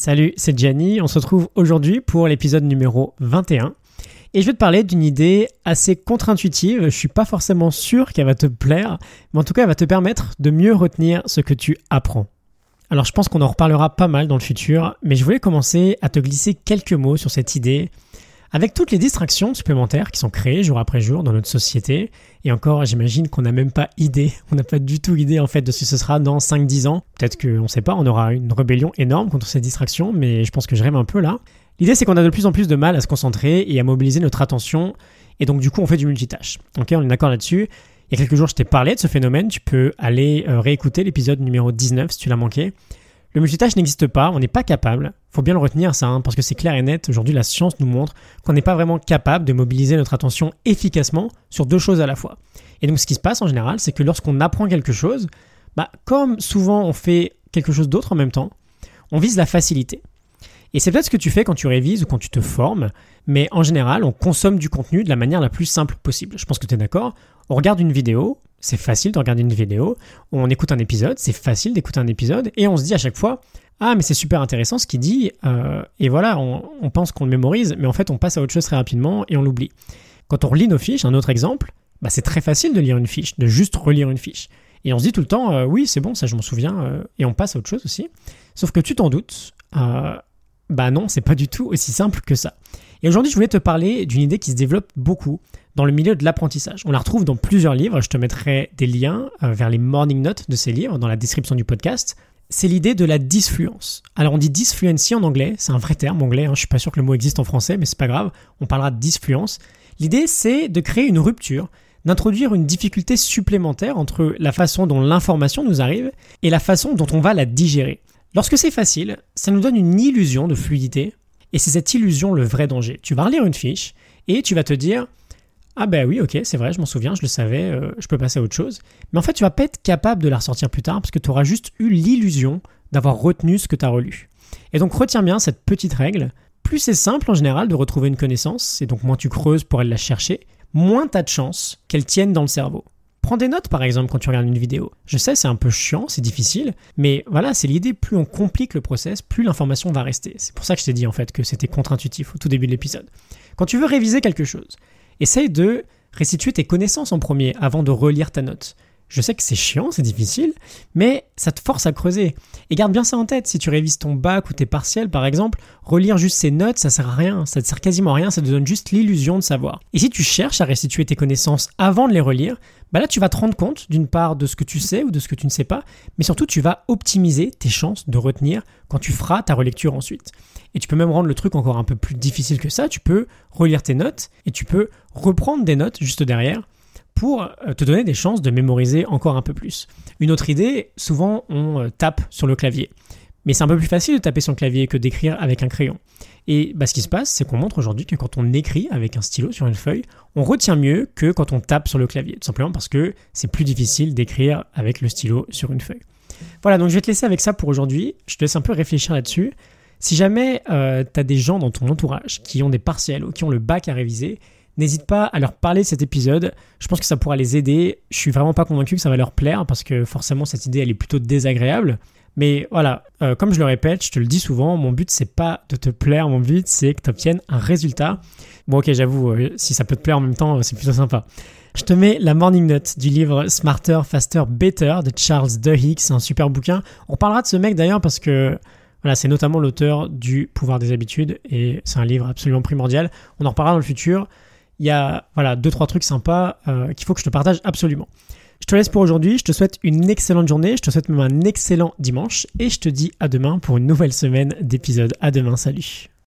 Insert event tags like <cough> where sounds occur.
Salut, c'est Gianni. On se retrouve aujourd'hui pour l'épisode numéro 21. Et je vais te parler d'une idée assez contre-intuitive. Je suis pas forcément sûr qu'elle va te plaire, mais en tout cas, elle va te permettre de mieux retenir ce que tu apprends. Alors, je pense qu'on en reparlera pas mal dans le futur, mais je voulais commencer à te glisser quelques mots sur cette idée avec toutes les distractions supplémentaires qui sont créées jour après jour dans notre société, et encore, j'imagine qu'on n'a même pas idée, <laughs> on n'a pas du tout idée en fait de ce que ce sera dans 5-10 ans. Peut-être qu'on ne sait pas, on aura une rébellion énorme contre ces distractions, mais je pense que je rêve un peu là. L'idée c'est qu'on a de plus en plus de mal à se concentrer et à mobiliser notre attention, et donc du coup on fait du multitâche. Ok, on est d'accord là-dessus. Il y a quelques jours je t'ai parlé de ce phénomène, tu peux aller euh, réécouter l'épisode numéro 19 si tu l'as manqué. Le multitâche n'existe pas, on n'est pas capable. Faut bien le retenir ça, hein, parce que c'est clair et net. Aujourd'hui, la science nous montre qu'on n'est pas vraiment capable de mobiliser notre attention efficacement sur deux choses à la fois. Et donc, ce qui se passe en général, c'est que lorsqu'on apprend quelque chose, bah, comme souvent on fait quelque chose d'autre en même temps, on vise la facilité. Et c'est peut-être ce que tu fais quand tu révises ou quand tu te formes, mais en général, on consomme du contenu de la manière la plus simple possible. Je pense que tu es d'accord. On regarde une vidéo, c'est facile de regarder une vidéo. On écoute un épisode, c'est facile d'écouter un épisode. Et on se dit à chaque fois, ah mais c'est super intéressant ce qu'il dit. Euh, et voilà, on, pense qu'on le mémorise, mais en fait on passe à autre chose très rapidement et on l'oublie. Quand on relit nos fiches, un autre exemple, bah, c'est très facile de lire une fiche, de juste relire une fiche. Et on se dit tout le temps, euh, oui c'est bon, ça je m'en souviens, euh, et on passe à autre chose aussi. Sauf que tu t'en doutes, bah non, c'est pas du tout aussi simple que ça. Et aujourd'hui, je voulais te parler d'une idée qui se développe beaucoup dans le milieu de l'apprentissage. On la retrouve dans plusieurs livres, je te mettrai des liens euh, vers les morning notes de ces livres dans la description du podcast. C'est l'idée de la disfluence. Alors on dit disfluency en anglais, c'est un vrai terme anglais, hein. je suis pas sûr que le mot existe en français, mais c'est pas grave, on parlera de disfluence. L'idée c'est de créer une rupture, d'introduire une difficulté supplémentaire entre la façon dont l'information nous arrive et la façon dont on va la digérer. Lorsque c'est facile, ça nous donne une illusion de fluidité, et c'est cette illusion le vrai danger. Tu vas relire une fiche, et tu vas te dire, ah ben oui, ok, c'est vrai, je m'en souviens, je le savais, euh, je peux passer à autre chose. Mais en fait, tu vas pas être capable de la ressortir plus tard parce que tu auras juste eu l'illusion d'avoir retenu ce que tu as relu. Et donc retiens bien cette petite règle. Plus c'est simple en général de retrouver une connaissance, et donc moins tu creuses pour aller la chercher, moins tu as de chances qu'elle tienne dans le cerveau. Prends des notes par exemple quand tu regardes une vidéo. Je sais, c'est un peu chiant, c'est difficile, mais voilà, c'est l'idée, plus on complique le process, plus l'information va rester. C'est pour ça que je t'ai dit en fait que c'était contre-intuitif au tout début de l'épisode. Quand tu veux réviser quelque chose, essaye de restituer tes connaissances en premier avant de relire ta note. Je sais que c'est chiant, c'est difficile, mais ça te force à creuser. Et garde bien ça en tête, si tu révises ton bac ou tes partiels par exemple, relire juste ces notes, ça sert à rien, ça te sert quasiment à rien, ça te donne juste l'illusion de savoir. Et si tu cherches à restituer tes connaissances avant de les relire, bah là tu vas te rendre compte d'une part de ce que tu sais ou de ce que tu ne sais pas, mais surtout tu vas optimiser tes chances de retenir quand tu feras ta relecture ensuite. Et tu peux même rendre le truc encore un peu plus difficile que ça, tu peux relire tes notes et tu peux reprendre des notes juste derrière pour euh, te donner des chances de mémoriser encore un peu plus. Une autre idée, souvent on euh, tape sur le clavier. Mais c'est un peu plus facile de taper sur le clavier que d'écrire avec un crayon. Et bah, ce qui se passe, c'est qu'on montre aujourd'hui que quand on écrit avec un stylo sur une feuille, on retient mieux que quand on tape sur le clavier. Tout simplement parce que c'est plus difficile d'écrire avec le stylo sur une feuille. Voilà, donc je vais te laisser avec ça pour aujourd'hui. Je te laisse un peu réfléchir là-dessus. Si jamais euh, tu as des gens dans ton entourage qui ont des partiels ou qui ont le bac à réviser, N'hésite pas à leur parler de cet épisode. Je pense que ça pourra les aider. Je suis vraiment pas convaincu que ça va leur plaire parce que forcément cette idée elle est plutôt désagréable. Mais voilà, euh, comme je le répète, je te le dis souvent, mon but c'est pas de te plaire, mon but c'est que tu obtiennes un résultat. Bon ok j'avoue, euh, si ça peut te plaire en même temps, c'est plutôt sympa. Je te mets la morning note du livre Smarter, Faster, Better de Charles Duhigg, c'est un super bouquin. On parlera de ce mec d'ailleurs parce que voilà, c'est notamment l'auteur du Pouvoir des habitudes et c'est un livre absolument primordial. On en reparlera dans le futur il y a voilà deux trois trucs sympas euh, qu'il faut que je te partage absolument. Je te laisse pour aujourd'hui, je te souhaite une excellente journée, je te souhaite même un excellent dimanche et je te dis à demain pour une nouvelle semaine d'épisodes. À demain, salut.